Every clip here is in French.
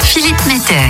Philippe Metter.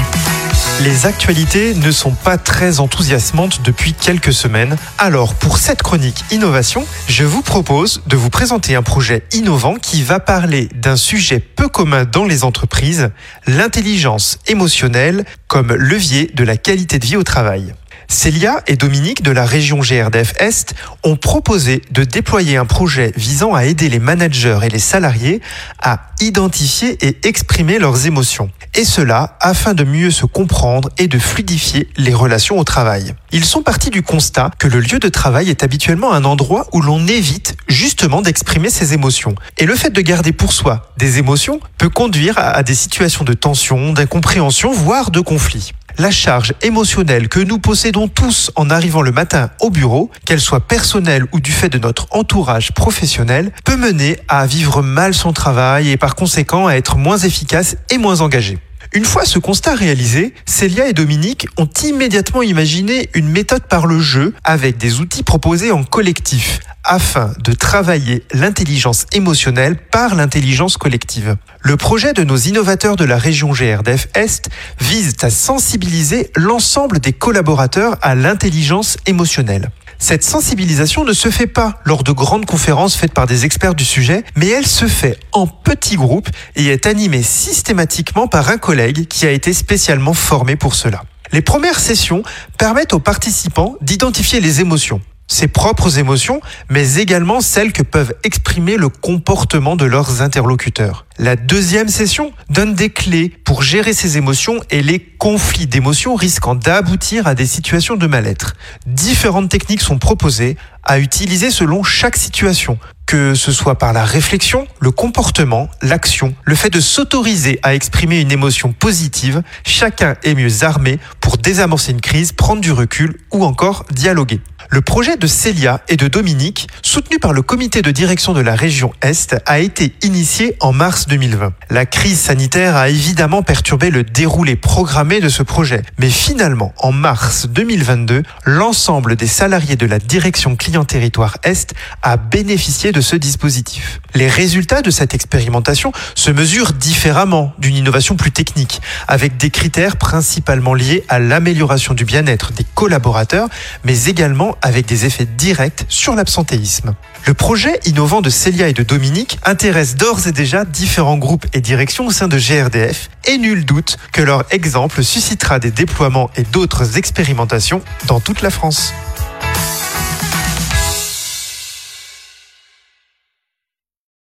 Les actualités ne sont pas très enthousiasmantes depuis quelques semaines. Alors, pour cette chronique innovation, je vous propose de vous présenter un projet innovant qui va parler d'un sujet peu commun dans les entreprises, l'intelligence émotionnelle comme levier de la qualité de vie au travail. Célia et Dominique de la région GRDF Est ont proposé de déployer un projet visant à aider les managers et les salariés à identifier et exprimer leurs émotions. Et cela afin de mieux se comprendre et de fluidifier les relations au travail. Ils sont partis du constat que le lieu de travail est habituellement un endroit où l'on évite justement d'exprimer ses émotions. Et le fait de garder pour soi des émotions peut conduire à des situations de tension, d'incompréhension, voire de conflit la charge émotionnelle que nous possédons tous en arrivant le matin au bureau, qu'elle soit personnelle ou du fait de notre entourage professionnel, peut mener à vivre mal son travail et par conséquent à être moins efficace et moins engagé. Une fois ce constat réalisé, Célia et Dominique ont immédiatement imaginé une méthode par le jeu avec des outils proposés en collectif afin de travailler l'intelligence émotionnelle par l'intelligence collective. Le projet de nos innovateurs de la région GRDF Est vise à sensibiliser l'ensemble des collaborateurs à l'intelligence émotionnelle. Cette sensibilisation ne se fait pas lors de grandes conférences faites par des experts du sujet, mais elle se fait en petits groupes et est animée systématiquement par un collègue qui a été spécialement formé pour cela. Les premières sessions permettent aux participants d'identifier les émotions, ses propres émotions, mais également celles que peuvent exprimer le comportement de leurs interlocuteurs. La deuxième session donne des clés pour gérer ces émotions et les conflits d'émotions risquant d'aboutir à des situations de mal-être. Différentes techniques sont proposées à utiliser selon chaque situation, que ce soit par la réflexion, le comportement, l'action, le fait de s'autoriser à exprimer une émotion positive, chacun est mieux armé pour désamorcer une crise, prendre du recul ou encore dialoguer. Le projet de Célia et de Dominique, soutenu par le comité de direction de la région Est, a été initié en mars 2020. La crise sanitaire a évidemment perturbé le déroulé programmé de ce projet, mais finalement, en mars 2022, l'ensemble des salariés de la direction client territoire Est a bénéficié de ce dispositif. Les résultats de cette expérimentation se mesurent différemment d'une innovation plus technique, avec des critères principalement liés à l'amélioration du bien-être des collaborateurs, mais également avec des effets directs sur l'absentéisme. Le projet innovant de Célia et de Dominique intéresse d'ores et déjà différents groupes et directions au sein de GRDF et nul doute que leur exemple suscitera des déploiements et d'autres expérimentations dans toute la France.